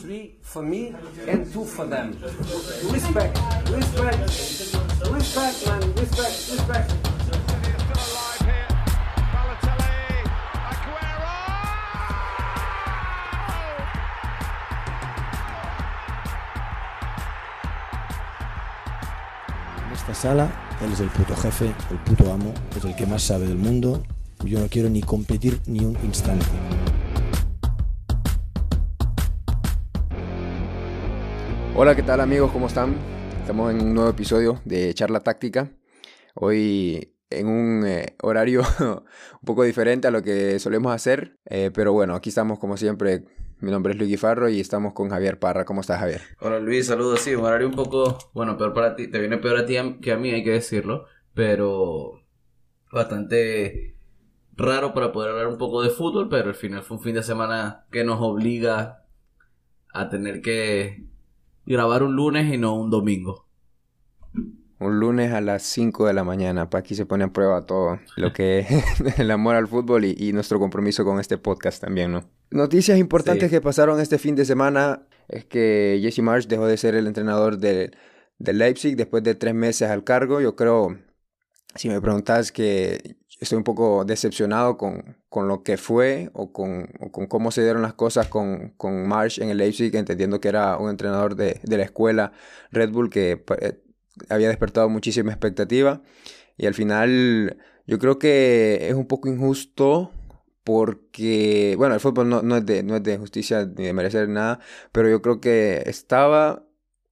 three for me and two for them. Respect, respect, respect, man, respect, respect. En esta sala, él es el puto jefe, el puto amo, es el que más sabe del mundo. Yo no quiero ni competir ni un instante. Hola, ¿qué tal amigos? ¿Cómo están? Estamos en un nuevo episodio de Charla Táctica. Hoy en un eh, horario un poco diferente a lo que solemos hacer, eh, pero bueno, aquí estamos como siempre. Mi nombre es Luis Guifarro y estamos con Javier Parra. ¿Cómo estás, Javier? Hola Luis, saludos. Sí, un horario un poco, bueno, peor para ti. Te viene peor a ti que a mí, hay que decirlo. Pero bastante raro para poder hablar un poco de fútbol, pero al final fue un fin de semana que nos obliga a tener que grabar un lunes y no un domingo. Un lunes a las 5 de la mañana. Para aquí se pone a prueba todo lo que es el amor al fútbol y, y nuestro compromiso con este podcast también, ¿no? Noticias importantes Sí. que pasaron este fin de semana es que Jesse Marsh dejó de ser el entrenador de, de Leipzig después de tres meses al cargo. Yo creo, si me preguntas, que estoy un poco decepcionado con, con lo que fue o con, o con cómo se dieron las cosas con, con Marsh en el Leipzig, entendiendo que era un entrenador de, de la escuela Red Bull que pa- eh, había despertado muchísima expectativa. Y al final yo creo que es un poco injusto porque, bueno, el fútbol no, no es de, no es de justicia ni de merecer nada, pero yo creo que estaba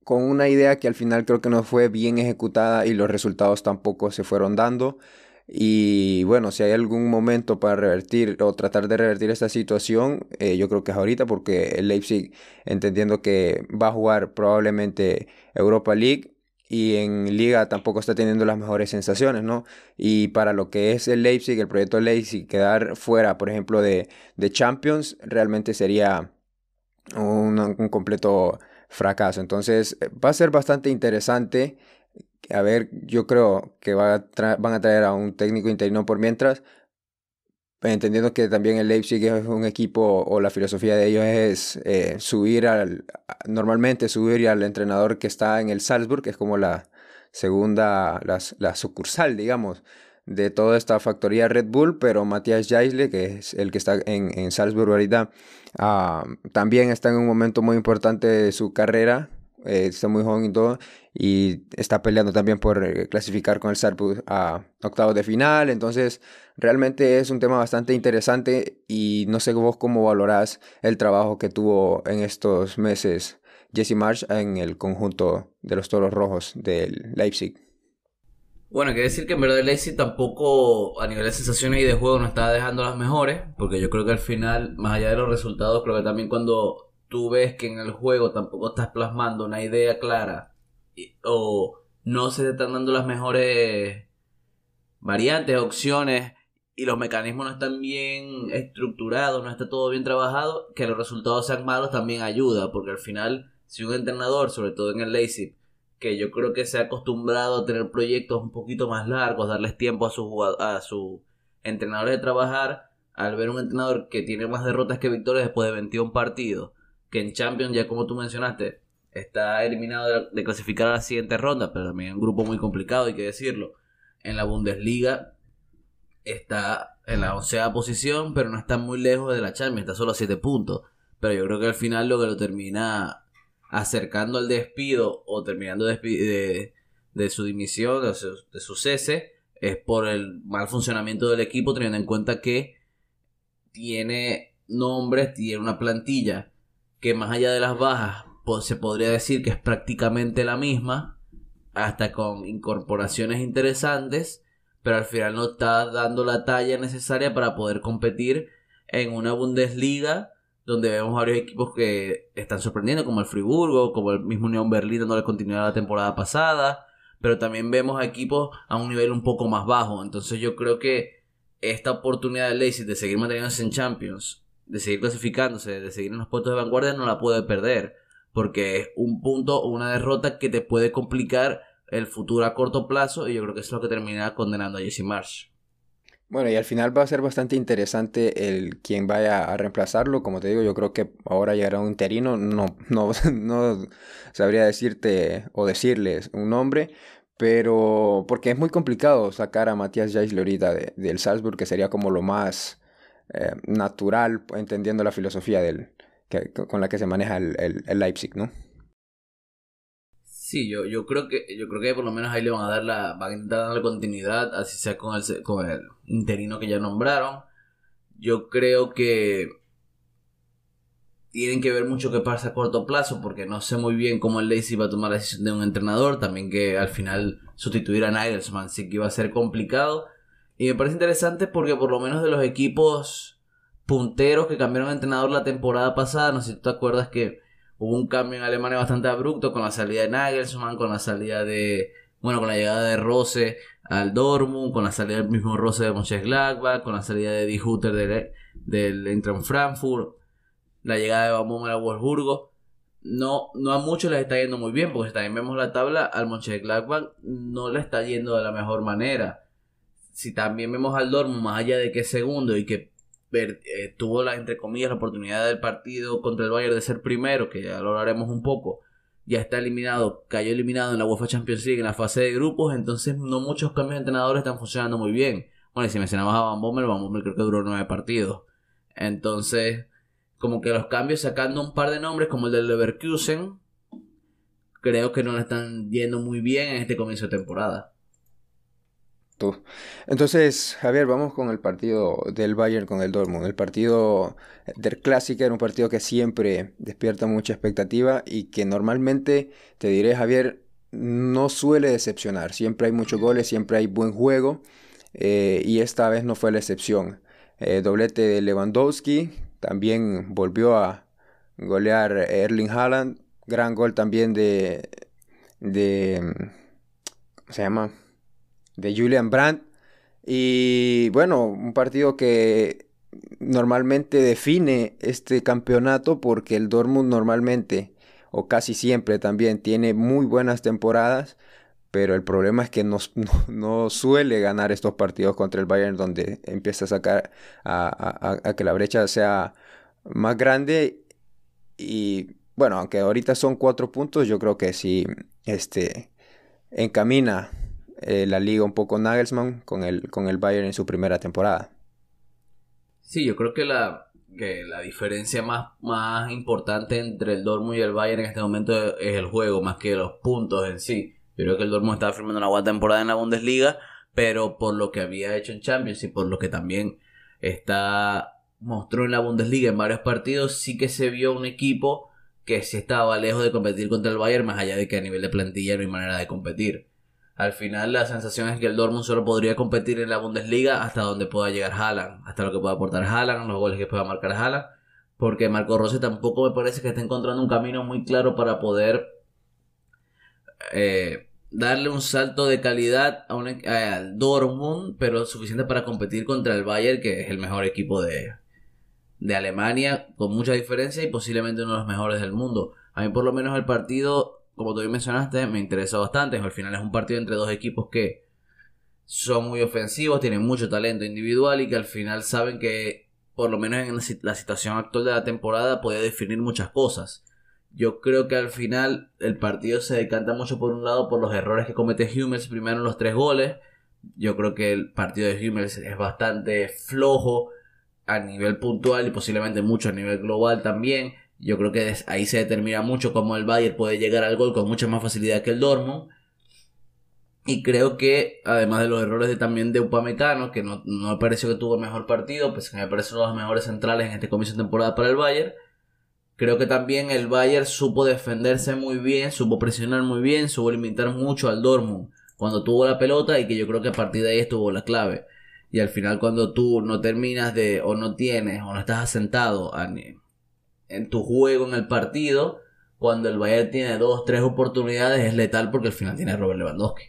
con una idea que al final creo que no fue bien ejecutada y los resultados tampoco se fueron dando. Y bueno, si hay algún momento para revertir o tratar de revertir esta situación, eh, yo creo que es ahorita porque el Leipzig, entendiendo que va a jugar probablemente Europa League y en Liga tampoco está teniendo las mejores sensaciones, ¿no? Y para lo que es el Leipzig, el proyecto Leipzig, quedar fuera, por ejemplo, de, de Champions, realmente sería un, un completo fracaso. Entonces, eh, va a ser bastante interesante. A ver, yo creo que va a van a traer a un técnico interino por mientras, entendiendo que también el Leipzig es un equipo o la filosofía de ellos es eh, subir al, normalmente subir al entrenador que está en el Salzburg, que es como la segunda, la, la sucursal, digamos, de toda esta factoría Red Bull, pero Matías Jaisle, que es el que está en, en Salzburg ahorita, ah, también está en un momento muy importante de su carrera, eh, está muy joven y todo, y está peleando también por eh, clasificar con el Salzburg a octavos de final, entonces realmente es un tema bastante interesante y no sé vos cómo valorás el trabajo que tuvo en estos meses Jesse Marsh en el conjunto de los Toros Rojos del Leipzig. Bueno, quiere decir que en verdad el Leipzig tampoco a nivel de sensaciones y de juego no estaba dejando las mejores, porque yo creo que al final, más allá de los resultados, creo que también cuando tú ves que en el juego tampoco estás plasmando una idea clara y- o no se te están dando las mejores variantes, opciones y los mecanismos no están bien estructurados, no está todo bien trabajado, que los resultados sean malos también ayuda, porque al final si un entrenador, sobre todo en el Leipzig, que yo creo que se ha acostumbrado a tener proyectos un poquito más largos, darles tiempo a sus a sus entrenadores de trabajar, al ver un entrenador que tiene más derrotas que victorias después de 21 partidos, que en Champions, ya como tú mencionaste, está eliminado de, clasificar a la siguiente ronda, pero también un grupo muy complicado, hay que decirlo. En la Bundesliga está en la onceava posición, pero no está muy lejos de la Champions, está solo a 7 puntos. Pero yo creo que al final lo que lo termina acercando al despido o terminando de, su dimisión, de de su cese, es por el mal funcionamiento del equipo, teniendo en cuenta que tiene nombres, tiene una plantilla que más allá de las bajas, se podría decir que es prácticamente la misma, hasta con incorporaciones interesantes, pero al final no está dando la talla necesaria para poder competir en una Bundesliga donde vemos varios equipos que están sorprendiendo, como el Friburgo, como el mismo Unión Berlín dándole continuidad a la temporada pasada, pero también vemos a equipos a un nivel un poco más bajo. Entonces yo creo que esta oportunidad de Leipzig de seguir manteniéndose en Champions, de seguir clasificándose, de seguir en los puestos de vanguardia, no la puede perder, porque es un punto o una derrota que te puede complicar el futuro a corto plazo y yo creo que es lo que termina condenando a Jesse Marsh. Bueno, y al final va a ser bastante interesante el quien vaya a reemplazarlo. Como te digo, yo creo que ahora llegará un interino. No, no, no sabría decirte o decirles un nombre, pero porque es muy complicado sacar a Matías Jaisle ahorita del Salzburg, que sería como lo más eh, natural, entendiendo la filosofía del, que, con la que se maneja el, el Leipzig, ¿no? Sí, yo, yo creo que yo creo que por lo menos ahí le van a dar la van a intentar darle continuidad, así sea con el con el interino que ya nombraron. Yo creo que tienen que ver mucho qué pasa a corto plazo, porque no sé muy bien cómo el Lazy va a tomar la decisión de un entrenador, también que al final sustituir a Nagelsmann sí que iba a ser complicado. Y me parece interesante porque por lo menos de los equipos punteros que cambiaron de entrenador la temporada pasada, no sé si tú te acuerdas que hubo un cambio en Alemania bastante abrupto con la salida de Nagelsmann, con la salida de, bueno, con la llegada de Rose al Dortmund, con la salida del mismo Rose de Mönchengladbach, con la salida de Die Hutter del, del Eintracht Frankfurt, la llegada de Bamum a Wolfsburgo. No, no a muchos les está yendo muy bien, porque si también vemos la tabla, al Mönchengladbach no le está yendo de la mejor manera. Si también vemos al Dortmund, más allá de que es segundo y que eh, tuvo la, entre comillas, la oportunidad del partido contra el Bayern de ser primero, que ya lo hablaremos un poco, ya está eliminado, cayó eliminado en la UEFA Champions League en la fase de grupos, entonces no muchos cambios de entrenadores están funcionando muy bien. Bueno, y si mencionabas a Van Bommel, Van Bommel creo que duró nueve partidos. Entonces, como que los cambios sacando un par de nombres, como el del Leverkusen, creo que no le están yendo muy bien en este comienzo de temporada. Entonces, Javier, vamos con el partido del Bayern con el Dortmund. El partido del Clásico era un partido que siempre despierta mucha expectativa y que normalmente, te diré, Javier, no suele decepcionar. Siempre hay muchos goles, siempre hay buen juego eh, y esta vez no fue la excepción. Eh, doblete de Lewandowski, también volvió a golear Erling Haaland. Gran gol también de, de ¿cómo se llama? De Julian Brandt. Y bueno, un partido que normalmente define este campeonato porque el Dortmund normalmente o casi siempre también tiene muy buenas temporadas, pero el problema es que no, no, suele ganar estos partidos contra el Bayern donde empieza a sacar a, a, que la brecha sea más grande y bueno, aunque ahorita son cuatro puntos, yo creo que sí este, encamina eh, la liga un poco Nagelsmann con el, con el Bayern en su primera temporada. Sí, yo creo que la, que la diferencia más, más importante entre el Dortmund y el Bayern en este momento es el juego, más que los puntos en sí. Yo creo que el Dortmund estaba firmando una buena temporada en la Bundesliga, pero por lo que había hecho en Champions y por lo que también está mostró en la Bundesliga en varios partidos, sí que se vio un equipo que sí estaba lejos de competir contra el Bayern, más allá de que a nivel de plantilla no hay manera de competir. Al final la sensación es que el Dortmund solo podría competir en la Bundesliga hasta donde pueda llegar Haaland, hasta lo que pueda aportar Haaland, los goles que pueda marcar Haaland, porque Marco Rossi tampoco me parece que esté encontrando un camino muy claro para poder eh, darle un salto de calidad a un, e, al Dortmund, pero suficiente para competir contra el Bayern, que es el mejor equipo de, de Alemania, con mucha diferencia y posiblemente uno de los mejores del mundo. A mí por lo menos el partido como tú mencionaste, me interesa bastante. Al final es un partido entre dos equipos que son muy ofensivos, tienen mucho talento individual y que al final saben que, por lo menos en la situación actual de la temporada, puede definir muchas cosas. Yo creo que al final el partido se decanta mucho por un lado por los errores que comete Hummels primero en los tres goles. Yo creo que el partido de Hummels es bastante flojo a nivel puntual y posiblemente mucho a nivel global también. Yo creo que ahí se determina mucho cómo el Bayern puede llegar al gol con mucha más facilidad que el Dortmund. Y creo que, además de los errores de, también de Upamecano, que no, no me pareció que tuvo el mejor partido, pues que me parecen los mejores centrales en este comienzo de temporada para el Bayern. Creo que también el Bayern supo defenderse muy bien, supo presionar muy bien, supo limitar mucho al Dortmund cuando tuvo la pelota y que yo creo que a partir de ahí estuvo la clave. Y al final cuando tú no terminas de, o no tienes, o no estás asentado a, en tu juego en el partido, cuando el Bayern tiene dos, tres oportunidades, es letal porque al final tiene a Robert Lewandowski.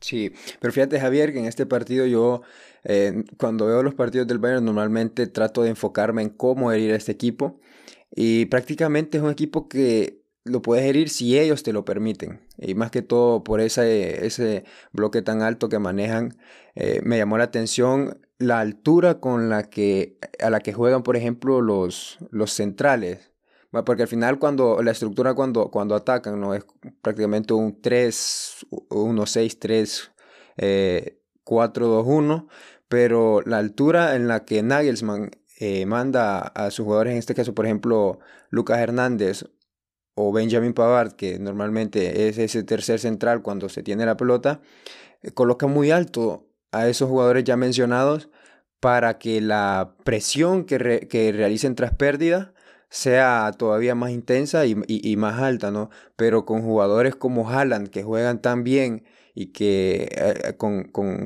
Sí, pero fíjate Javier que en este partido yo, eh, cuando veo los partidos del Bayern, normalmente trato de enfocarme en cómo herir a este equipo. Y prácticamente es un equipo que lo puedes herir si ellos te lo permiten. Y más que todo por ese, ese bloque tan alto que manejan, eh, me llamó la atención la altura con la que, a la que juegan, por ejemplo, los, los centrales. Porque al final cuando la estructura cuando, cuando atacan no es prácticamente un 3, 1, 6, 3, 4, 2, 1, pero la altura en la que Nagelsmann eh, manda a sus jugadores, en este caso por ejemplo Lucas Hernández o Benjamin Pavard, que normalmente es ese tercer central cuando se tiene la pelota, eh, coloca muy alto a esos jugadores ya mencionados para que la presión que, que realicen tras pérdida sea todavía más intensa y, más alta, ¿no? Pero con jugadores como Haaland, que juegan tan bien y que eh, con,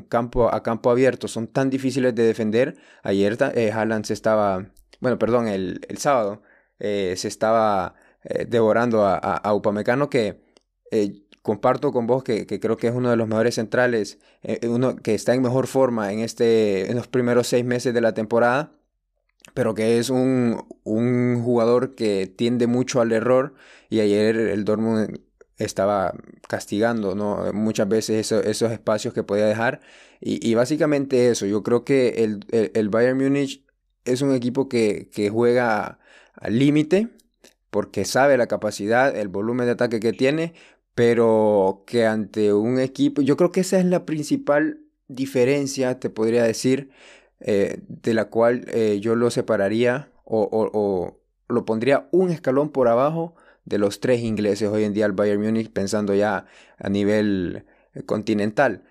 campo, a campo abierto son tan difíciles de defender, ayer eh, Haaland se estaba, bueno, perdón, el, sábado eh, se estaba devorando a, a, Upamecano que comparto con vos que, que, creo que es uno de los mejores centrales, uno que está en mejor forma en, este, en los primeros seis meses de la temporada pero que es un, un, jugador que tiende mucho al error y ayer el Dortmund estaba castigando ¿no? muchas veces esos espacios que podía dejar y, y básicamente eso, yo creo que el, el, Bayern Múnich es un equipo que, que juega al límite porque sabe la capacidad, el volumen de ataque que tiene, pero que ante un equipo, yo creo que esa es la principal diferencia, te podría decir, eh, de la cual eh, yo lo separaría o, lo pondría un escalón por abajo de los tres ingleses hoy en día al Bayern Múnich pensando ya a nivel eh, continental.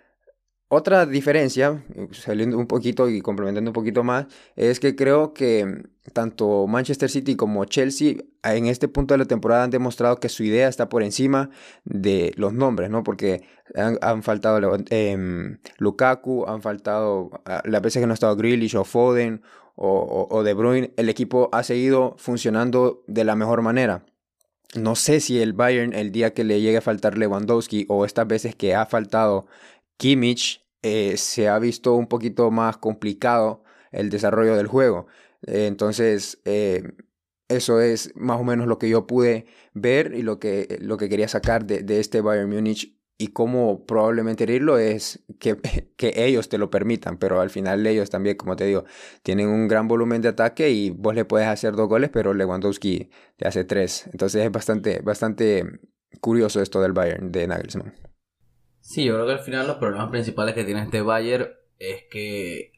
Otra diferencia, saliendo un poquito y complementando un poquito más, es que creo que tanto Manchester City como Chelsea en este punto de la temporada han demostrado que su idea está por encima de los nombres, ¿no? Porque han, faltado eh, Lukaku, han faltado ah, las veces que no ha estado Grealish o Foden o De Bruyne, el equipo ha seguido funcionando de la mejor manera. No sé si el Bayern el día que le llegue a faltar Lewandowski o estas veces que ha faltado Kimmich eh, se ha visto un poquito más complicado el desarrollo del juego. Eh, entonces, eh, eso es más o menos lo que yo pude ver y lo que, lo que quería sacar de, de este Bayern Múnich y cómo probablemente herirlo es que, que, ellos te lo permitan, pero al final ellos también, como te digo, tienen un gran volumen de ataque y vos le puedes hacer dos goles, pero Lewandowski te hace tres. Entonces es bastante, bastante curioso esto del Bayern de Nagelsmann. Sí, yo creo que al final los problemas principales que tiene este Bayern es que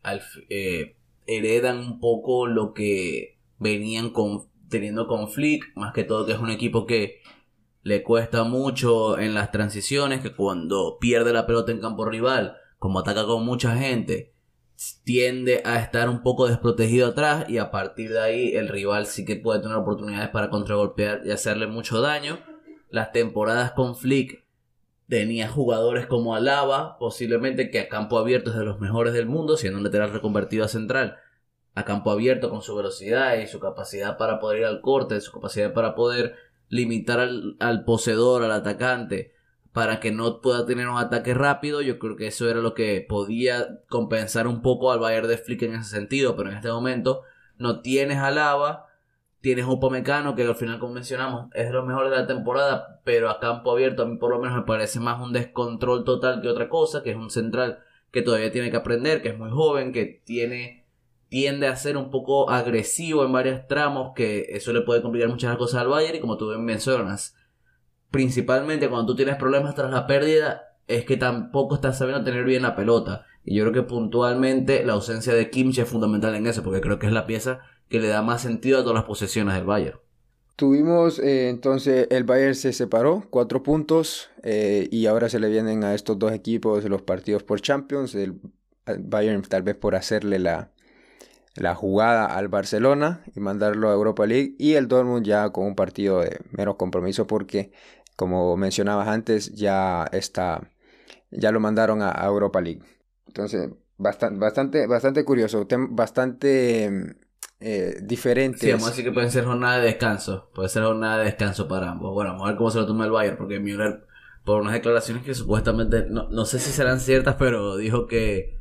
eh, heredan un poco lo que venían con, teniendo con Flick, más que todo que es un equipo que le cuesta mucho en las transiciones, que cuando pierde la pelota en campo rival, como ataca con mucha gente, tiende a estar un poco desprotegido atrás y a partir de ahí el rival sí que puede tener oportunidades para contragolpear y hacerle mucho daño. Las temporadas con Flick Tenía jugadores como Alaba, posiblemente que a campo abierto es de los mejores del mundo, siendo un lateral reconvertido a central. A campo abierto con su velocidad y su capacidad para poder ir al corte, su capacidad para poder limitar al, poseedor, al atacante, para que no pueda tener un ataque rápido. Yo creo que eso era lo que podía compensar un poco al Bayern de Flick en ese sentido, pero en este momento no tienes Alaba Tienes un Pomecano que al final, como mencionamos, es de los mejores de la temporada, pero a campo abierto a mí por lo menos me parece más un descontrol total que otra cosa, que es un central que todavía tiene que aprender, que es muy joven, que tiene tiende a ser un poco agresivo en varios tramos, que eso le puede complicar muchas cosas al Bayern y como tú bien mencionas, principalmente cuando tú tienes problemas tras la pérdida, es que tampoco estás sabiendo tener bien la pelota. Y yo creo que puntualmente la ausencia de Kimchi es fundamental en eso, porque creo que es la pieza que le da más sentido a todas las posesiones del Bayern. Tuvimos eh, entonces el Bayern se separó, cuatro puntos, eh, y ahora se le vienen a estos dos equipos los partidos por Champions. El, Bayern tal vez por hacerle la, la jugada al Barcelona y mandarlo a Europa League, y el Dortmund ya con un partido de menos compromiso porque, como mencionabas antes, ya está, ya lo mandaron a, Europa League. Entonces, bastante, bastante, bastante curioso, bastante eh, diferentes. Sí, vamos a decir que pueden ser jornada de descanso. Puede ser jornada de descanso para ambos. Bueno, vamos a ver cómo se lo toma el Bayern, porque Müller, por unas declaraciones que supuestamente, no, no sé si serán ciertas, pero dijo que,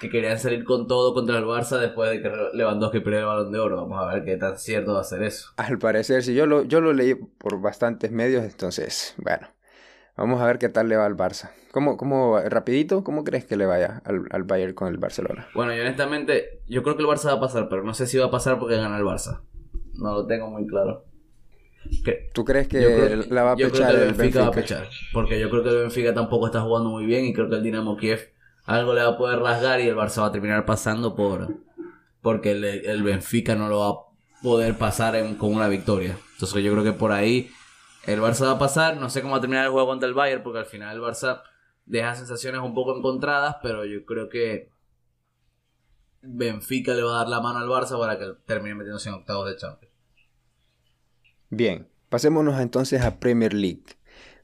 que querían salir con todo contra el Barça después de que Lewandowski perdió el balón de oro. Vamos a ver qué tan cierto va a ser eso. Al parecer, sí, yo lo, yo lo leí por bastantes medios, entonces, bueno. Vamos a ver qué tal le va al Barça. ¿Cómo, cómo rapidito, cómo crees que le vaya al, al Bayern con el Barcelona? Bueno, yo honestamente, yo creo que el Barça va a pasar, pero no sé si va a pasar porque gana el Barça. No lo tengo muy claro. ¿Tú crees que creo, la va a yo creo pechar que el el Benfica, va a Benfica? pechar. Porque yo creo que el Benfica tampoco está jugando muy bien y creo que el Dinamo Kiev algo le va a poder rasgar y el Barça va a terminar pasando por porque el, el Benfica no lo va a poder pasar en- con una victoria. Entonces yo creo que por ahí el Barça va a pasar. No sé cómo va a terminar el juego contra el Bayern porque al final el Barça deja sensaciones un poco encontradas, pero yo creo que Benfica le va a dar la mano al Barça para que termine metiéndose en octavos de Champions. Bien, pasémonos entonces a Premier League.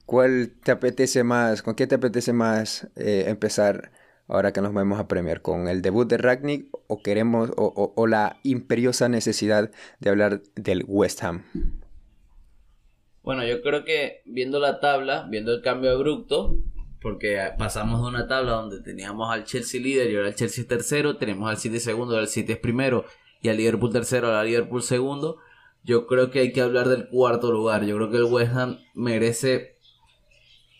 ¿Cuál te apetece más? ¿Con qué te apetece más eh, empezar ahora que nos vamos a Premier? ¿Con el debut de Ragnick o queremos o, o- o la imperiosa necesidad de hablar del West Ham? Bueno, yo creo que viendo la tabla, viendo el cambio abrupto, porque pasamos de una tabla donde teníamos al Chelsea líder y ahora el Chelsea es tercero, tenemos al City segundo, ahora el City es primero y al Liverpool tercero, ahora al Liverpool segundo. Yo creo que hay que hablar del cuarto lugar. Yo creo que el West Ham merece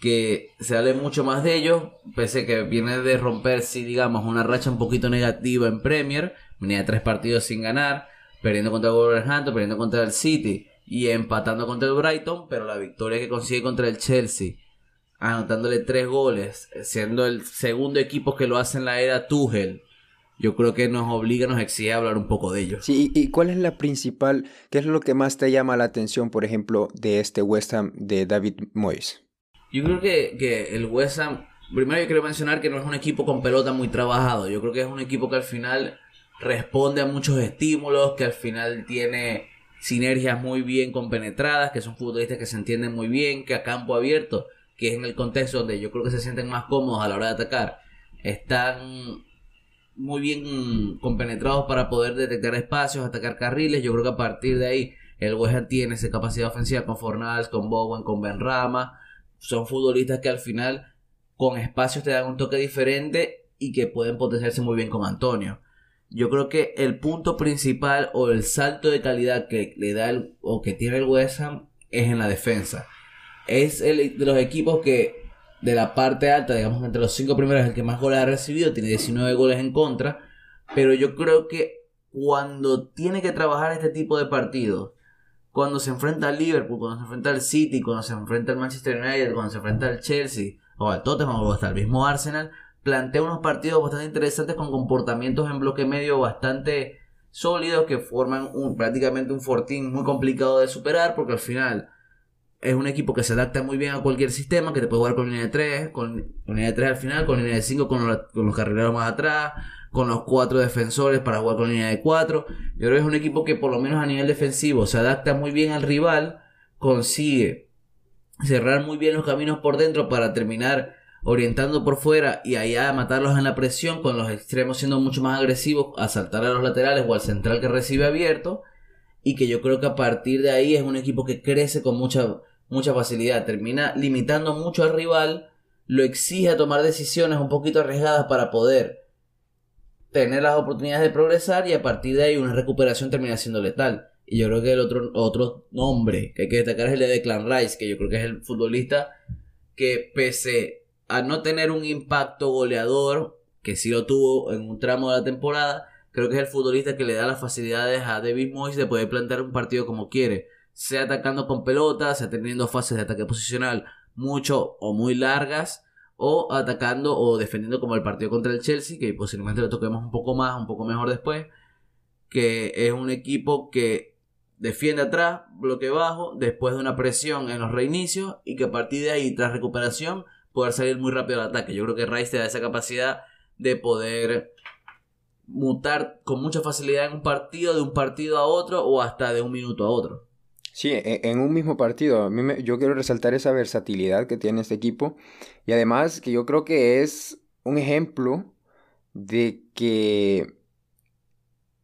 que se hable mucho más de ellos, pese a que viene de romper, sí, digamos, una racha un poquito negativa en Premier, venía tres partidos sin ganar, perdiendo contra Wolverhampton, perdiendo contra el City y empatando contra el Brighton, pero la victoria que consigue contra el Chelsea, anotándole tres goles, siendo el segundo equipo que lo hace en la era Tuchel, yo creo que nos obliga, nos exige hablar un poco de ellos. Sí, ¿y y cuál es la principal, qué es lo que más te llama la atención, por ejemplo, de este West Ham de David Moyes? Yo creo que, que el West Ham, primero yo quiero mencionar que no es un equipo con pelota muy trabajado. Yo creo que es un equipo que al final responde a muchos estímulos, que al final tiene sinergias muy bien compenetradas, que son futbolistas que se entienden muy bien, que a campo abierto, que es en el contexto donde yo creo que se sienten más cómodos a la hora de atacar, están muy bien compenetrados para poder detectar espacios, atacar carriles. Yo creo que a partir de ahí el West tiene esa capacidad ofensiva con Fornals, con Bowen, con Benrama son futbolistas que al final con espacios te dan un toque diferente y que pueden potenciarse muy bien con Antonio. Yo creo que el punto principal o el salto de calidad que le da el, o que tiene el West Ham es en la defensa. Es el de los equipos que de la parte alta, digamos entre los cinco primeros, el que más goles ha recibido, tiene 19 goles en contra, pero yo creo que cuando tiene que trabajar este tipo de partidos, cuando se enfrenta al Liverpool, cuando se enfrenta al City, cuando se enfrenta al Manchester United, cuando se enfrenta al Chelsea o al Tottenham o hasta el mismo Arsenal, plantea unos partidos bastante interesantes con comportamientos en bloque medio bastante sólidos que forman prácticamente un fortín muy complicado de superar porque al final es un equipo que se adapta muy bien a cualquier sistema, que te puede jugar con línea de 3, con, línea de 3 al final, con línea de 5 con, con los carrileros más atrás, con los cuatro defensores para jugar con línea de 4. Yo creo que es un equipo que por lo menos a nivel defensivo se adapta muy bien al rival, consigue cerrar muy bien los caminos por dentro para terminar orientando por fuera y allá matarlos en la presión con los extremos siendo mucho más agresivos a saltar a los laterales o al central que recibe abierto y que yo creo que a partir de ahí es un equipo que crece con mucha mucha facilidad termina limitando mucho al rival lo exige a tomar decisiones un poquito arriesgadas para poder tener las oportunidades de progresar y a partir de ahí una recuperación termina siendo letal. Y yo creo que el otro, otro nombre que hay que destacar es el de Declan Rice, que yo creo que es el futbolista que pese a no tener un impacto goleador, que sí lo tuvo en un tramo de la temporada, creo que es el futbolista que le da las facilidades a David Moyes de poder plantear un partido como quiere, sea atacando con pelota, sea teniendo fases de ataque posicional mucho o muy largas, o atacando o defendiendo como el partido contra el Chelsea, que posiblemente lo toquemos un poco más, un poco mejor después, que es un equipo que defiende atrás, bloque bajo, después de una presión en los reinicios y que a partir de ahí, tras recuperación, poder salir muy rápido al ataque. Yo creo que Rice te da esa capacidad de poder mutar con mucha facilidad en un partido, de un partido a otro o hasta de un minuto a otro. Sí, e- en un mismo partido. A mí me- yo quiero resaltar esa versatilidad que tiene este equipo. Y además que yo creo que es un ejemplo de que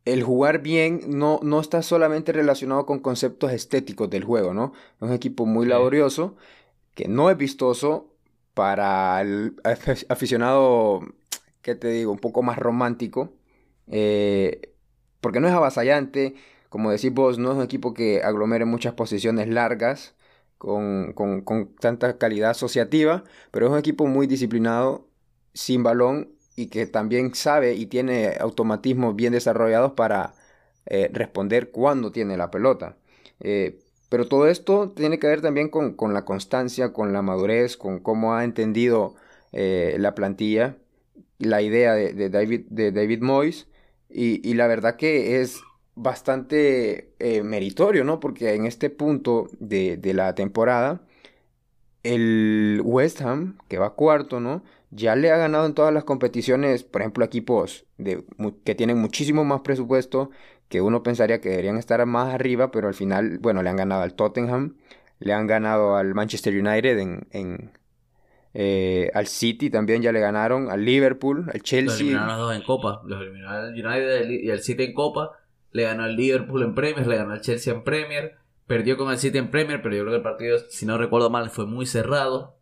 el jugar bien no, no está solamente relacionado con conceptos estéticos del juego, ¿no? Es un equipo muy laborioso, que no es vistoso para el af- aficionado, ¿qué te digo? Un poco más romántico. eh, porque no es avasallante, como decís vos, no es un equipo que aglomere muchas posiciones largas. con, con, con tanta calidad asociativa, pero es un equipo muy disciplinado, sin balón y que también sabe y tiene automatismos bien desarrollados para eh, responder cuando tiene la pelota. Eh, pero todo esto tiene que ver también con, con, la constancia, con la madurez, con cómo ha entendido eh, la plantilla, la idea de, David, de David Moyes. Y, la verdad que es bastante meritorio, ¿no? Porque en este punto de, de la temporada, el West Ham, que va cuarto, ¿no? ya le ha ganado en todas las competiciones, por ejemplo, equipos de, que tienen muchísimo más presupuesto, que uno pensaría que deberían estar más arriba, pero al final, bueno, le han ganado al Tottenham, le han ganado al Manchester United en, eh, al City también ya le ganaron, al Liverpool, al Chelsea. Los eliminaron los dos en Copa, los eliminaron al United y al City en Copa, le ganó al Liverpool en Premier, le ganó al Chelsea en Premier, perdió con el City en Premier, pero yo creo que el partido, si no recuerdo mal, fue muy cerrado.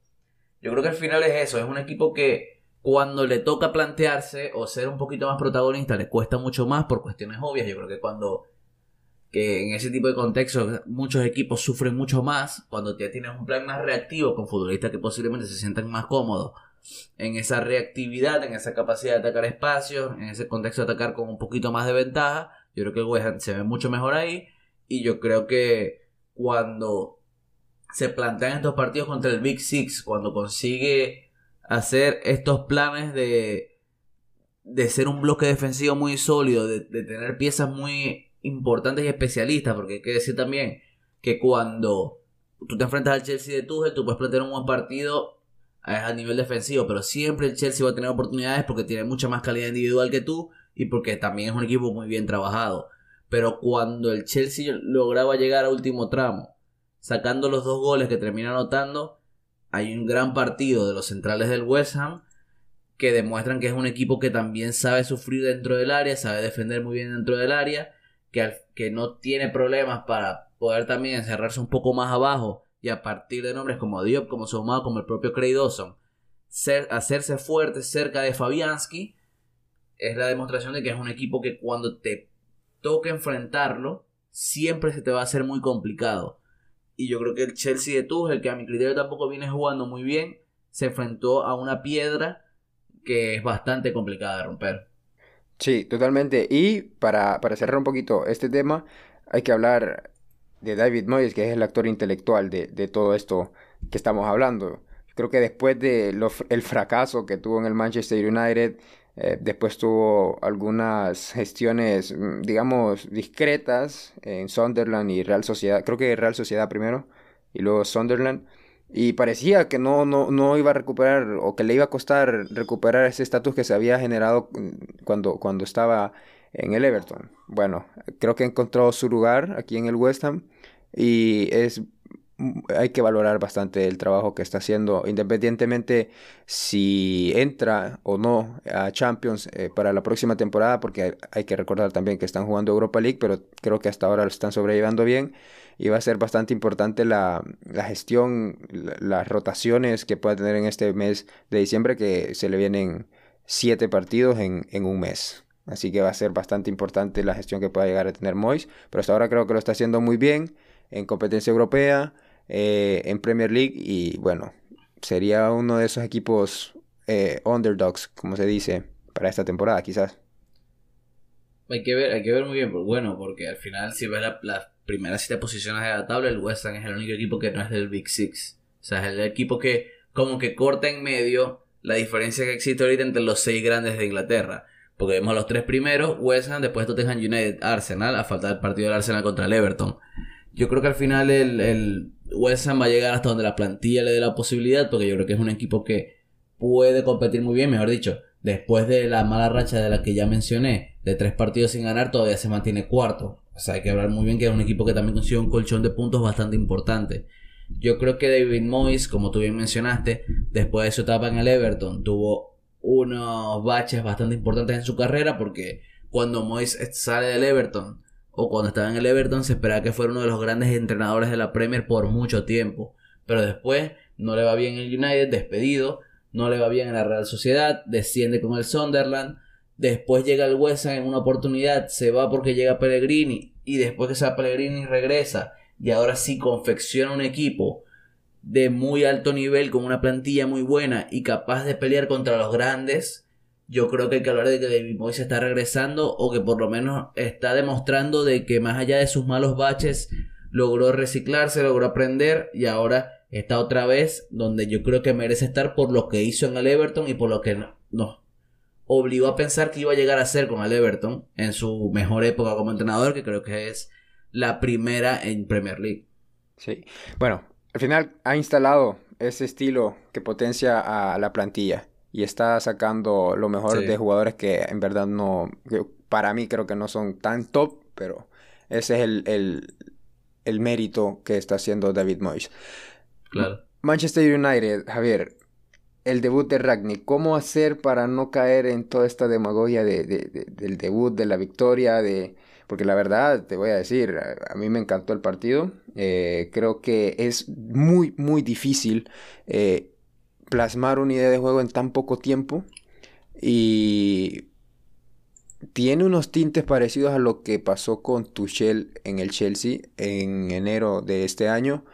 Yo creo que al final es eso, es un equipo que cuando le toca plantearse o ser un poquito más protagonista le cuesta mucho más por cuestiones obvias. Yo creo que cuando que en ese tipo de contextos muchos equipos sufren mucho más cuando ya tienes un plan más reactivo con futbolistas que posiblemente se sientan más cómodos en esa reactividad, en esa capacidad de atacar espacios, en ese contexto de atacar con un poquito más de ventaja. Yo creo que el West se ve mucho mejor ahí y yo creo que cuando se plantean estos partidos contra el Big Six, cuando consigue hacer estos planes de, de ser un bloque defensivo muy sólido, de, tener piezas muy importantes y especialistas, porque hay que decir también que cuando tú te enfrentas al Chelsea de Tuchel, tú puedes plantear un buen partido a, nivel defensivo, pero siempre el Chelsea va a tener oportunidades porque tiene mucha más calidad individual que tú y porque también es un equipo muy bien trabajado. Pero cuando el Chelsea lograba llegar a último tramo sacando los dos goles que termina anotando, hay un gran partido de los centrales del West Ham que demuestran que es un equipo que también sabe sufrir dentro del área, sabe defender muy bien dentro del área, que, que no tiene problemas para poder también encerrarse un poco más abajo y a partir de nombres como Diop, como Soumao, como el propio Craig Dawson, hacerse fuerte cerca de Fabianski, es la demostración de que es un equipo que cuando te toca enfrentarlo, siempre se te va a hacer muy complicado. Y yo creo que el Chelsea de Tuchel, que a mi criterio tampoco viene jugando muy bien, se enfrentó a una piedra que es bastante complicada de romper. Sí, totalmente. Y para, cerrar un poquito este tema, hay que hablar de David Moyes, que es el actor intelectual de, todo esto que estamos hablando. Creo que después del el fracaso que tuvo en el Manchester United, eh, después tuvo algunas gestiones, mm, digamos, discretas en Sunderland y Real Sociedad. Creo que Real Sociedad primero y luego Sunderland. Y parecía que no, no, no iba a recuperar o que le iba a costar recuperar ese estatus que se había generado mm, cuando, cuando estaba en el Everton. Bueno, creo que encontró su lugar aquí en el West Ham y es hay que valorar bastante el trabajo que está haciendo, independientemente si entra o no a Champions eh, para la próxima temporada, porque hay que recordar también que están jugando Europa League, pero creo que hasta ahora lo están sobrellevando bien y va a ser bastante importante la, gestión, las rotaciones que pueda tener en este mes de diciembre, que se le vienen siete partidos en, en un mes. Así que va a ser bastante importante la gestión que pueda llegar a tener Mois, pero hasta ahora creo que lo está haciendo muy bien en competencia europea eh, en Premier League y bueno, sería uno de esos equipos eh, underdogs, como se dice, para esta temporada quizás. Hay que ver, hay que ver muy bien, bueno, porque al final si ves las primeras siete posiciones de la tabla, el West Ham es el único equipo que no es del Big Six. O sea, es el equipo que como que corta en medio la diferencia que existe ahorita entre los seis grandes de Inglaterra. Porque vemos los tres primeros, West Ham, después Tottenham United, Arsenal, a falta del partido del Arsenal contra el Everton. Yo creo que al final el West va a llegar hasta donde la plantilla le dé la posibilidad, porque yo creo que es un equipo que puede competir muy bien, mejor dicho, después de la mala racha de la que ya mencioné, de tres partidos sin ganar, todavía se mantiene cuarto. O sea, hay que hablar muy bien que es un equipo que también consigue un colchón de puntos bastante importante. Yo creo que David Moyes, como tú bien mencionaste, después de su etapa en el Everton, tuvo unos baches bastante importantes en su carrera, porque cuando Moyes sale del Everton, o cuando estaba en el Everton se esperaba que fuera uno de los grandes entrenadores de la Premier por mucho tiempo. Pero después no le va bien el United, despedido, no le va bien en la Real Sociedad, desciende con el Sunderland, después llega el West en una oportunidad, se va porque llega Pellegrini y después que se va Pellegrini regresa y ahora sí confecciona un equipo de muy alto nivel, con una plantilla muy buena y capaz de pelear contra los grandes, yo creo que hay que hablar de que David Moyes está regresando o que por lo menos está demostrando de que más allá de sus malos baches logró reciclarse, logró aprender y ahora está otra vez donde yo creo que merece estar por lo que hizo en el Everton y por lo que nos obligó a pensar que iba a llegar a ser con el Everton en su mejor época como entrenador, que creo que es la primera en Premier League. Sí, bueno, al final ha instalado ese estilo que potencia a la plantilla y está sacando lo mejor de jugadores que en verdad no, para mí creo que no son tan top, pero ese es el, el, mérito que está haciendo David Moyes. Claro. Manchester United, Javier, el debut de Ragnick, ¿cómo hacer para no caer en toda esta demagogia de, del debut, de la victoria, de porque la verdad, te voy a decir, a, mí me encantó el partido. Eh, creo que es muy, muy difícil eh, plasmar una idea de juego en tan poco tiempo. Y tiene unos tintes parecidos a lo que pasó con Tuchel en el Chelsea en enero de este año.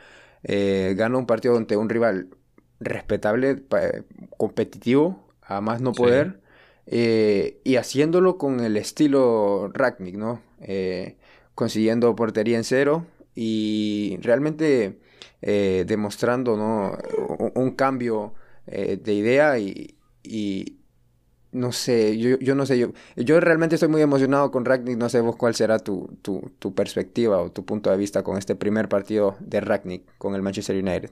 Eh, gana un partido ante un rival respetable, competitivo, a más no poder. Eh, y haciéndolo con el estilo Ragnick, ¿no? Eh, consiguiendo portería en cero y realmente eh, demostrando ¿no? un, cambio de idea y, no sé, yo, yo, no sé, yo, yo realmente estoy muy emocionado con Ragnick, no sé vos cuál será tu, tu, tu perspectiva o tu punto de vista con este primer partido de Ragnick con el Manchester United.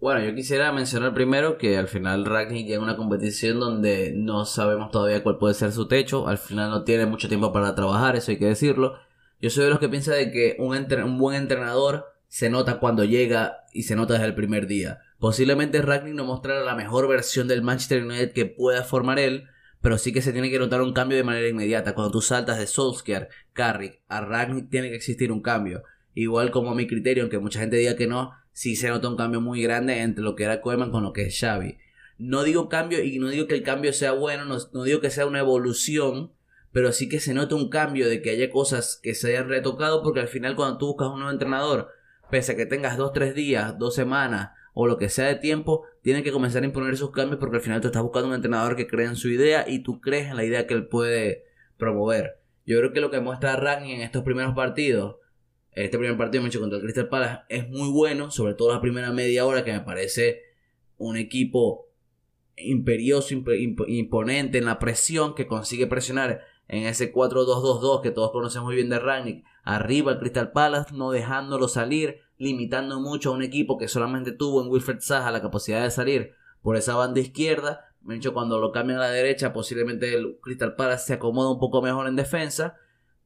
Bueno, yo quisiera mencionar primero que al final Ragnick llega a una competición donde no sabemos todavía cuál puede ser su techo. Al final no tiene mucho tiempo para trabajar, eso hay que decirlo. Yo soy de los que piensa de que un, un buen entrenador se nota cuando llega y se nota desde el primer día. Posiblemente Ragnick no mostrará la mejor versión del Manchester United que pueda formar él, pero sí que se tiene que notar un cambio de manera inmediata. Cuando tú saltas de Solskjaer, Carrick, a Ragnick tiene que existir un cambio. Igual como a mi criterio, aunque mucha gente diga que no, sí se nota un cambio muy grande entre lo que era Koeman con lo que es Xavi. No digo cambio y no digo que el cambio sea bueno, no, digo que sea una evolución, pero sí que se nota un cambio de que haya cosas que se hayan retocado porque al final cuando tú buscas un nuevo entrenador, pese a que tengas dos, tres días, dos semanas o lo que sea de tiempo, tienen que comenzar a imponer esos cambios porque al final tú estás buscando un entrenador que cree en su idea y tú crees en la idea que él puede promover. Yo creo que lo que muestra Ragni en estos primeros partidos este primer partido me hecho contra el Crystal Palace es muy bueno, sobre todo la primera media hora que me parece un equipo imperioso, imponente en la presión que consigue presionar en ese 4-2-2-2 que todos conocemos muy bien de Rangnick, arriba el Crystal Palace, no dejándolo salir, limitando mucho a un equipo que solamente tuvo en Wilfred Zaha la capacidad de salir por esa banda izquierda. Me hecho cuando lo cambian a la derecha, posiblemente el Crystal Palace se acomoda un poco mejor en defensa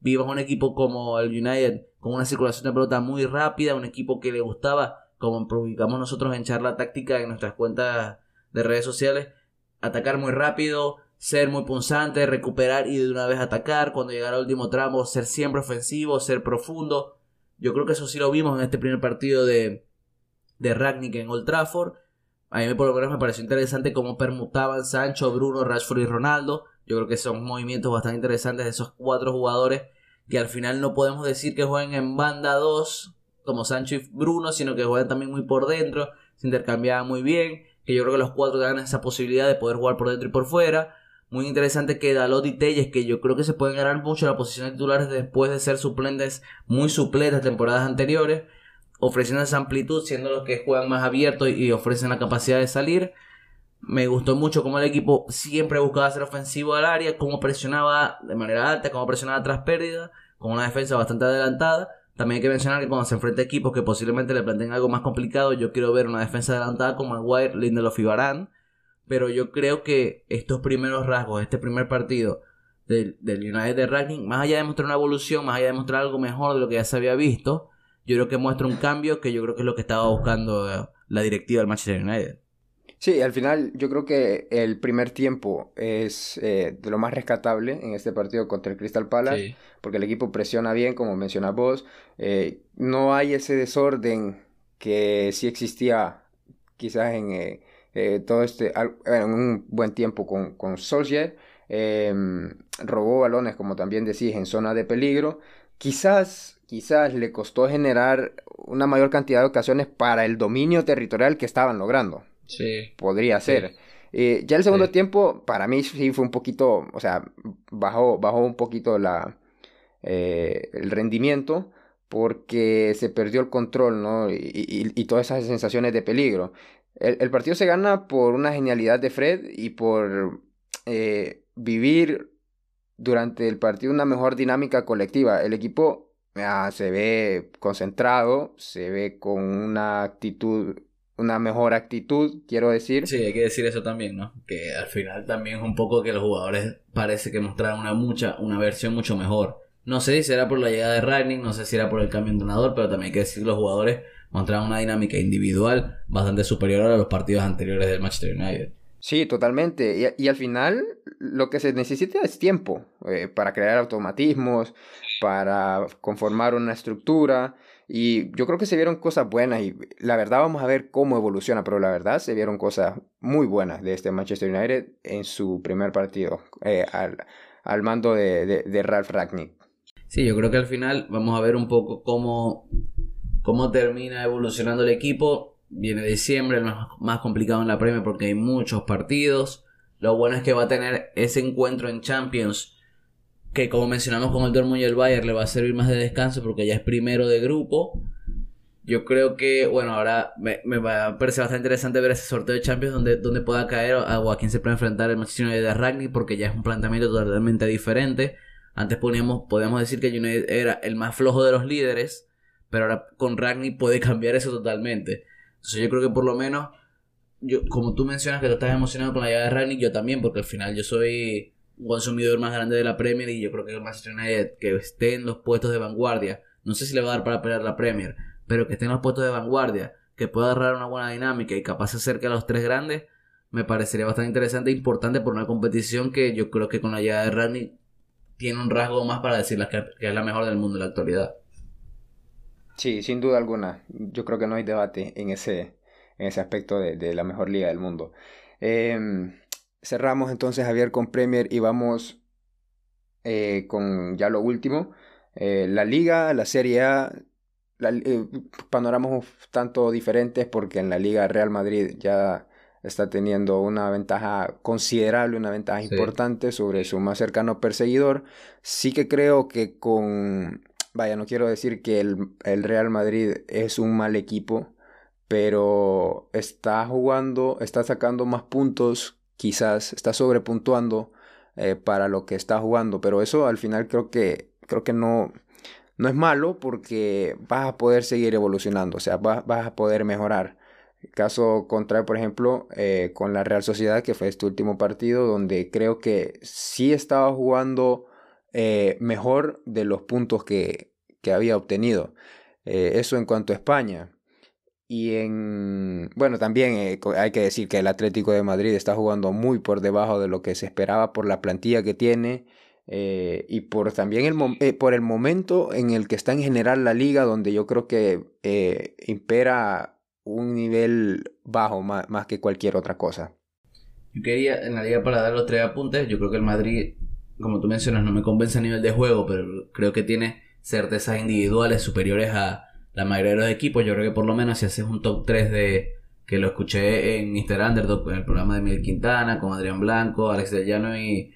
vimos un equipo como el United con una circulación de pelota muy rápida, un equipo que le gustaba, como publicamos nosotros en charla táctica en nuestras cuentas de redes sociales, atacar muy rápido, ser muy punzante, recuperar y de una vez atacar, cuando llegara al último tramo, ser siempre ofensivo, ser profundo. Yo creo que eso sí lo vimos en este primer partido de, de Ragnick en Old Trafford. A mí por lo menos me pareció interesante cómo permutaban Sancho, Bruno, Rashford y Ronaldo. Yo creo que son movimientos bastante interesantes de esos cuatro jugadores que al final no podemos decir que jueguen en banda 2 como Sancho y Bruno, sino que juegan también muy por dentro, se intercambiaban muy bien, que yo creo que los cuatro dan esa posibilidad de poder jugar por dentro y por fuera. Muy interesante que Dalot y Telles, que yo creo que se pueden ganar mucho la posición de titulares después de ser suplentes, muy suplentes temporadas anteriores, ofreciendo esa amplitud, siendo los que juegan más abiertos y ofrecen la capacidad de salir. Me gustó mucho cómo el equipo siempre buscaba ser ofensivo al área, cómo presionaba de manera alta, cómo presionaba tras pérdida, con una defensa bastante adelantada. También hay que mencionar que cuando se enfrenta a equipos que posiblemente le planteen algo más complicado, yo quiero ver una defensa adelantada como Maguire, Lindelof y Varane. Pero yo creo que estos primeros rasgos, este primer partido del, United de Ranking, más allá de mostrar una evolución, más allá de mostrar algo mejor de lo que ya se había visto, yo creo que muestra un cambio que yo creo que es lo que estaba buscando la directiva del Manchester United. Sí, al final yo creo que el primer tiempo es eh, de lo más rescatable en este partido contra el Crystal Palace, porque el equipo presiona bien, como mencionas vos. Eh, no hay ese desorden que sí existía quizás en eh, todo este, en un buen tiempo con, con Solskjaer. Em, robó balones, como también decís, en zona de peligro. quizás, quizás le costó generar una mayor cantidad de ocasiones para el dominio territorial que estaban logrando. Sí. Podría ser. Eh, ya el segundo tiempo, para mí sí fue un poquito, o sea, bajó, bajó un poquito la, eh, el rendimiento porque se perdió el control, ¿no? Y, todas esas sensaciones de peligro. El, partido se gana por una genialidad de Fred y por eh, vivir durante el partido una mejor dinámica colectiva. El equipo ah, se ve concentrado, se ve con una actitud una mejor actitud, quiero decir. Sí, hay que decir eso también, ¿no? Que al final también es un poco que los jugadores parece que mostraron una mucha, una versión mucho mejor. No sé si será por la llegada de Ragnick, no sé si era por el cambio de entrenador, pero también hay que decir que los jugadores mostraron una dinámica individual bastante superior a los partidos anteriores del Manchester United. Sí, totalmente. Y, al final lo que se necesita es tiempo eh, para crear automatismos, para conformar una estructura. Y yo creo que se vieron cosas buenas y la verdad vamos a ver cómo evoluciona, pero la verdad se vieron cosas muy buenas de este Manchester United en su primer partido eh, al, mando de, de, Ralph Ragnick. Sí, yo creo que al final vamos a ver un poco cómo, cómo termina evolucionando el equipo. Viene diciembre, el más, complicado en la Premier porque hay muchos partidos. Lo bueno es que va a tener ese encuentro en Champions que como mencionamos con el Dortmund y el Bayern le va a servir más de descanso porque ya es primero de grupo. Yo creo que, bueno, ahora me, va a parecer bastante interesante ver ese sorteo de Champions donde, donde pueda caer o a quién se puede enfrentar el Manchester United de Ragnick porque ya es un planteamiento totalmente diferente. Antes poníamos, podíamos decir que United era el más flojo de los líderes, pero ahora con Ragnick puede cambiar eso totalmente. Entonces yo creo que por lo menos, yo, como tú mencionas que tú estás emocionado con la llegada de Ragnick, yo también, porque al final yo soy un consumidor más grande de la Premier y yo creo que el Manchester United que esté en los puestos de vanguardia, no sé si le va a dar para pelear la Premier, pero que esté en los puestos de vanguardia, que pueda agarrar una buena dinámica y capaz de acerque a los tres grandes, me parecería bastante interesante e importante por una competición que yo creo que con la llegada de Rani tiene un rasgo más para decir que, es la mejor del mundo en la actualidad. Sí, sin duda alguna. Yo creo que no hay debate en ese, en ese aspecto de, de la mejor liga del mundo. Eh, cerramos entonces Javier con Premier y vamos eh, con ya lo último. Eh, la liga, la Serie A, eh, panoramas tanto diferentes porque en la liga Real Madrid ya está teniendo una ventaja considerable, una ventaja importante sobre su más cercano perseguidor. Sí que creo que con, vaya, no quiero decir que el, Real Madrid es un mal equipo, pero está jugando, está sacando más puntos quizás está sobrepuntuando eh, para lo que está jugando, pero eso al final creo que, creo que no, no es malo porque vas a poder seguir evolucionando, o sea, vas, a poder mejorar. Caso contrario, por ejemplo, eh, con la Real Sociedad, que fue este último partido, donde creo que sí estaba jugando eh, mejor de los puntos que, que había obtenido. eso en cuanto a España. Y en, bueno, también eh, hay que decir que el Atlético de Madrid está jugando muy por debajo de lo que se esperaba por la plantilla que tiene eh, y por también el, eh, por el momento en el que está en general la liga, donde yo creo que impera un nivel bajo más, más, que cualquier otra cosa. Yo quería, en la liga para dar los tres apuntes, yo creo que el Madrid, como tú mencionas, no me convence a nivel de juego, pero creo que tiene certezas individuales superiores a la mayoría de los equipos. Yo creo que por lo menos si haces un top 3 de que lo escuché en Mr. Underdog, en el programa de Miguel Quintana, con Adrián Blanco, Alex de Llano y,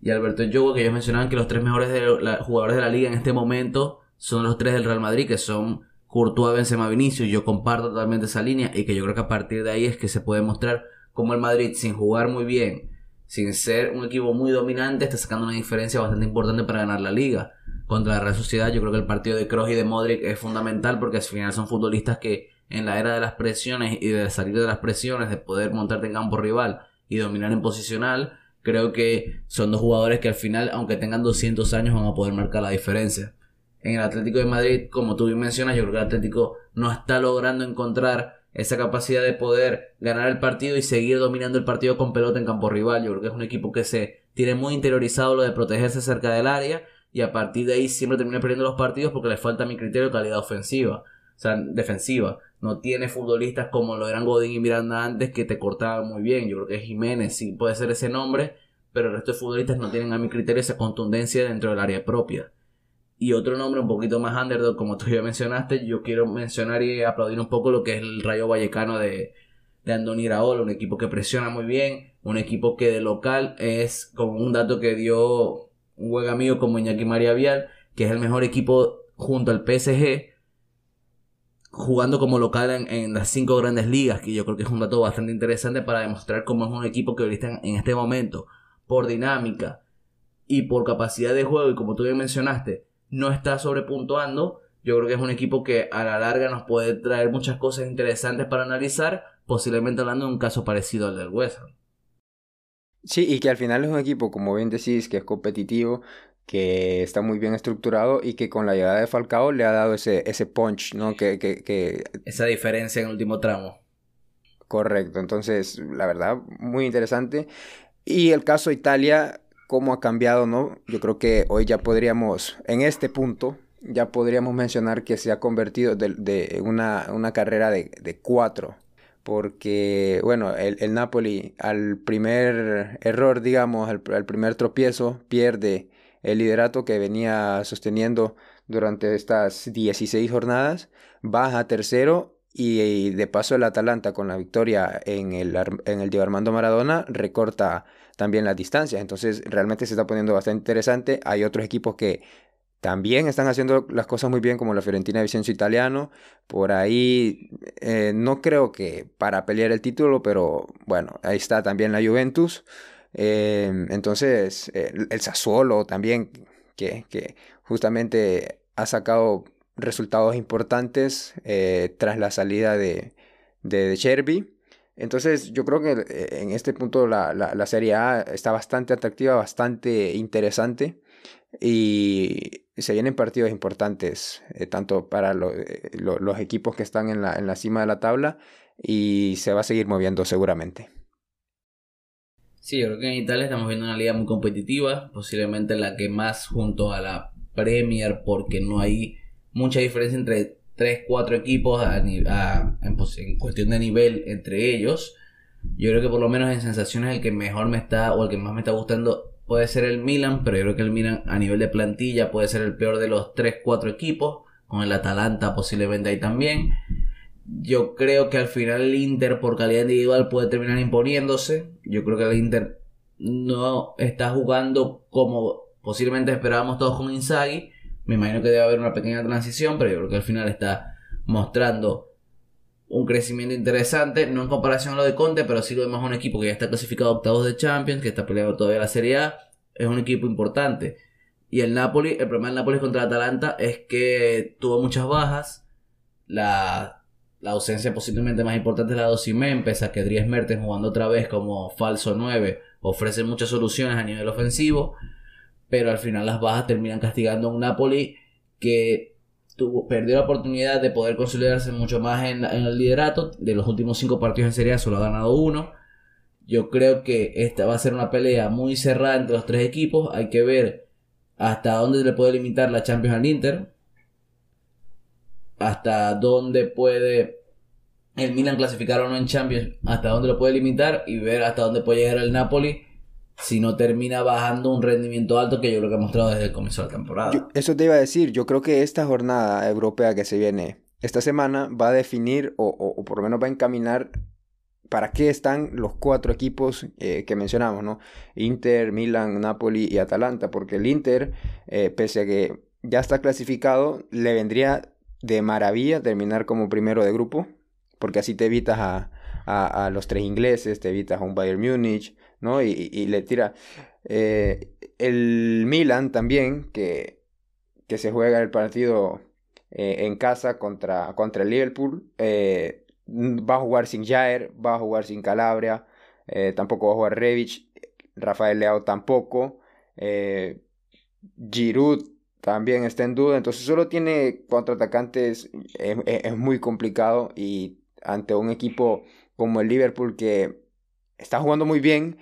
y Alberto Yogo, que ellos mencionaban que los tres mejores de jugadores de la liga en este momento son los tres del Real Madrid, que son Courtois, Benzema, Vinicius. Yo comparto totalmente esa línea y que yo creo que a partir de ahí es que se puede mostrar cómo el Madrid, sin jugar muy bien, sin ser un equipo muy dominante, está sacando una diferencia bastante importante para ganar la liga contra la Real Sociedad. Yo creo que el partido de Kroos y de Modric es fundamental porque al final son futbolistas que en la era de las presiones y de salir de las presiones, de poder montarte en campo rival y dominar en posicional, creo que son dos jugadores que al final, aunque tengan 200 años, van a poder marcar la diferencia. En el Atlético de Madrid, como tú bien mencionas, yo creo que el Atlético no está logrando encontrar esa capacidad de poder ganar el partido y seguir dominando el partido con pelota en campo rival. Yo creo que es un equipo que se tiene muy interiorizado lo de protegerse cerca del área y a partir de ahí siempre termina perdiendo los partidos porque le falta mi criterio calidad ofensiva, o sea, defensiva. No tiene futbolistas como lo eran Godín y Miranda antes que te cortaban muy bien. Yo creo que Jiménez sí puede ser ese nombre, pero el resto de futbolistas no tienen a mi criterio esa contundencia dentro del área propia. Y otro nombre un poquito más underdog, como tú ya mencionaste, yo quiero mencionar y aplaudir un poco lo que es el Rayo Vallecano de, de Andoni Raola, un equipo que presiona muy bien, un equipo que de local es como un dato que dio un buen amigo como Iñaki María Vial, que es el mejor equipo junto al PSG, jugando como local en, las cinco grandes ligas, que yo creo que es un dato bastante interesante para demostrar cómo es un equipo que ahorita en este momento, por dinámica y por capacidad de juego, y como tú bien mencionaste, no está sobrepuntuando, yo creo que es un equipo que a la larga nos puede traer muchas cosas interesantes para analizar, posiblemente hablando de un caso parecido al del West Ham. Sí, y que al final es un equipo, como bien decís, que es competitivo, que está muy bien estructurado y que con la llegada de Falcao le ha dado ese, ese punch, ¿no? Que, que, que... Esa diferencia en el último tramo. Correcto, entonces, la verdad, muy interesante. Y el caso Italia, cómo ha cambiado, ¿no? Yo creo que hoy ya podríamos, en este punto, ya podríamos mencionar que se ha convertido de, una, una, carrera de, cuatro. Porque, bueno, el, Napoli al primer error, digamos, al, primer tropiezo, pierde el liderato que venía sosteniendo durante estas 16 jornadas, baja tercero y, de paso el Atalanta con la victoria en el, en el Armando Maradona recorta también las distancias. Entonces realmente se está poniendo bastante interesante. Hay otros equipos que también están haciendo las cosas muy bien, como la Fiorentina Vicenzo Italiano. Por ahí eh, no creo que para pelear el título, pero bueno, ahí está también la Juventus. Eh, entonces, el Sassuolo también, que, que justamente ha sacado resultados importantes eh, tras la salida de, de, Cherby. Entonces yo creo que eh, en este punto la, la, Serie A está bastante atractiva, bastante interesante y se vienen partidos importantes eh, tanto para los equipos que están en la, en la cima de la tabla y se va a seguir moviendo seguramente. Sí, yo creo que en Italia estamos viendo una liga muy competitiva, posiblemente la que más junto a la Premier porque no hay mucha diferencia entre 3, 4 equipos en, cuestión de nivel entre ellos. Yo creo que por lo menos en sensaciones el que mejor me está o el que más me está gustando puede ser el Milan, pero yo creo que el Milan a nivel de plantilla puede ser el peor de los 3, 4 equipos, con el Atalanta posiblemente ahí también. Yo creo que al final el Inter por calidad individual puede terminar imponiéndose. Yo creo que el Inter no está jugando como posiblemente esperábamos todos con Inzaghi me imagino que debe haber una pequeña transición, pero yo creo que al final está mostrando un crecimiento interesante, no en comparación a lo de Conte, pero sí lo vemos un equipo que ya está clasificado a octavos de Champions, que está peleando todavía la Serie A, es un equipo importante. Y el Napoli, el problema del Napoli contra el Atalanta es que tuvo muchas bajas, la, la ausencia posiblemente más importante es la de Osimhen, pese a que Dries Mertens jugando otra vez como falso 9 ofrece muchas soluciones a nivel ofensivo pero al final las bajas terminan castigando a un Napoli que tuvo, perdió la oportunidad de poder consolidarse mucho más en, el liderato. De los últimos cinco partidos en Serie A solo ha ganado uno. Yo creo que esta va a ser una pelea muy cerrada entre los tres equipos. Hay que ver hasta dónde le puede limitar la Champions al Inter. Hasta dónde puede el Milan clasificar o no en Champions. Hasta dónde lo puede limitar. Y ver hasta dónde puede llegar el Napoli si no termina bajando un rendimiento alto que yo creo que ha mostrado desde el comienzo de la temporada. eso te iba a decir, yo creo que esta jornada europea que se viene esta semana va a definir o, por lo menos va a encaminar para qué están los cuatro equipos eh, que mencionamos, ¿no? Inter, Milan, Napoli y Atalanta, porque el Inter, eh, pese a que ya está clasificado, le vendría de maravilla terminar como primero de grupo, porque así te evitas a, a los tres ingleses, te evitas a un Bayern Múnich, ¿no? Y, le tira. Eh, el Milan también, que, que se juega el partido eh, en casa contra, contra el Liverpool, eh, va a jugar sin Jair, va a jugar sin Calabria, tampoco va a jugar Revich, Rafael Leao tampoco, Giroud también está en duda, entonces solo tiene contraatacantes, es, es muy complicado y ante un equipo como el Liverpool que está jugando muy bien,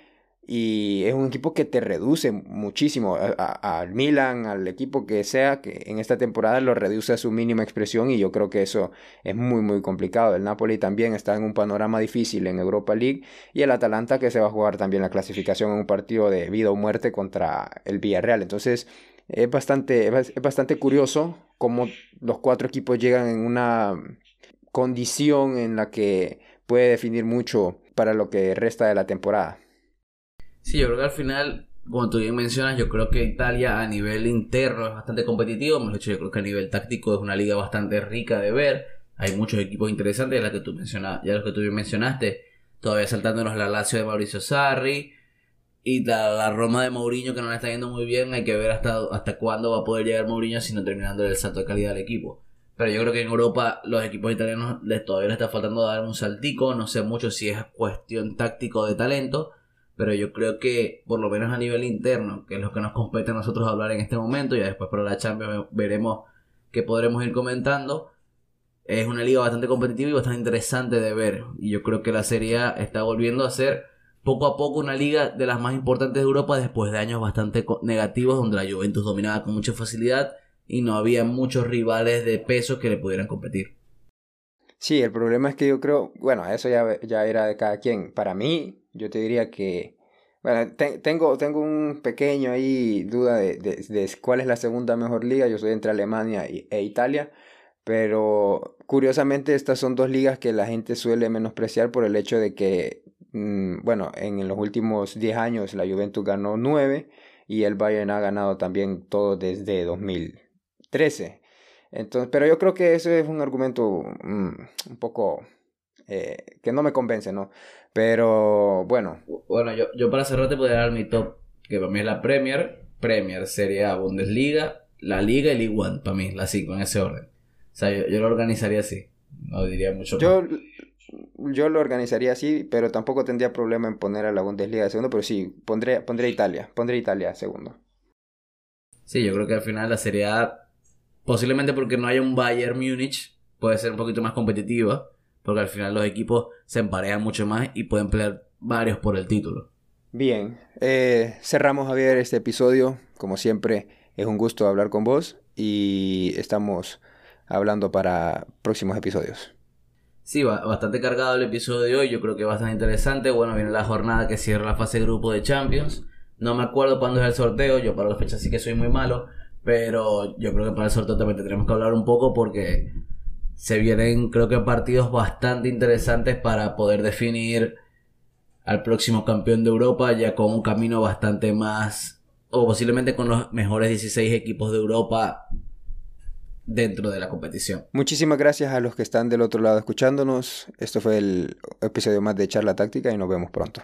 y es un equipo que te reduce muchísimo al Milan, al equipo que sea, que en esta temporada lo reduce a su mínima expresión y yo creo que eso es muy muy complicado. El Napoli también está en un panorama difícil en Europa League y el Atalanta que se va a jugar también la clasificación en un partido de vida o muerte contra el Villarreal. Entonces es bastante, es bastante curioso cómo los cuatro equipos llegan en una condición en la que puede definir mucho para lo que resta de la temporada. Sí, yo creo que al final, como tú bien mencionas, yo creo que Italia a nivel interno es bastante competitivo, mejor dicho, yo creo que a nivel táctico es una liga bastante rica de ver, hay muchos equipos interesantes, ya que tú mencionas, ya los que tú bien mencionaste, todavía saltándonos la Lazio de Mauricio Sarri, y la, Roma de Mourinho que no le está yendo muy bien, hay que ver hasta, hasta cuándo va a poder llegar Mourinho si no terminando el salto de calidad del equipo. Pero yo creo que en Europa los equipos italianos les, todavía les está faltando dar un saltico. No sé mucho si es cuestión táctico de talento. Pero yo creo que, por lo menos a nivel interno, que es lo que nos compete a nosotros hablar en este momento, ya después para la Champions veremos qué podremos ir comentando. Es una liga bastante competitiva y bastante interesante de ver. Y yo creo que la Serie A está volviendo a ser poco a poco una liga de las más importantes de Europa después de años bastante negativos donde la Juventus dominaba con mucha facilidad y no había muchos rivales de peso que le pudieran competir. Sí, el problema es que yo creo, bueno, eso ya, ya era de cada quien. Para mí, yo te diría que, bueno, tengo, tengo un pequeño ahí duda de, de, cuál es la segunda mejor liga. Yo soy entre Alemania e Italia, pero curiosamente estas son dos ligas que la gente suele menospreciar por el hecho de que, mm, bueno, en los últimos 10 años la Juventus ganó 9 y el Bayern ha ganado también todo desde 2000. 13. Entonces, pero yo creo que ese es un argumento mm, un poco eh, que no me convence, ¿no? Pero bueno. Bueno, yo, yo para cerrar te podría dar mi top, que para mí es la Premier, Premier, Serie A, Bundesliga, la Liga y League One, para mí, la 5 en ese orden. O sea, yo, lo organizaría así, no diría mucho yo, Yo lo organizaría así, pero tampoco tendría problema en poner a la Bundesliga de segundo, pero sí, pondré, pondré Italia, pondré Italia segundo. Sí, yo creo que al final la Serie A Posiblemente porque no haya un Bayern Múnich, puede ser un poquito más competitiva, porque al final los equipos se emparejan mucho más y pueden pelear varios por el título. Bien, eh, cerramos Javier este episodio. Como siempre, es un gusto hablar con vos y estamos hablando para próximos episodios. Sí, bastante cargado el episodio de hoy, yo creo que bastante interesante. Bueno, viene la jornada que cierra la fase de grupo de Champions. No me acuerdo cuándo es el sorteo, yo para la fecha sí que soy muy malo, pero yo creo que para el sorteo también tendremos que hablar un poco porque se vienen, creo que, partidos bastante interesantes para poder definir al próximo campeón de Europa ya con un camino bastante más, o posiblemente con los mejores 16 equipos de Europa dentro de la competición. Muchísimas gracias a los que están del otro lado escuchándonos. Esto fue el episodio más de Charla Táctica y nos vemos pronto.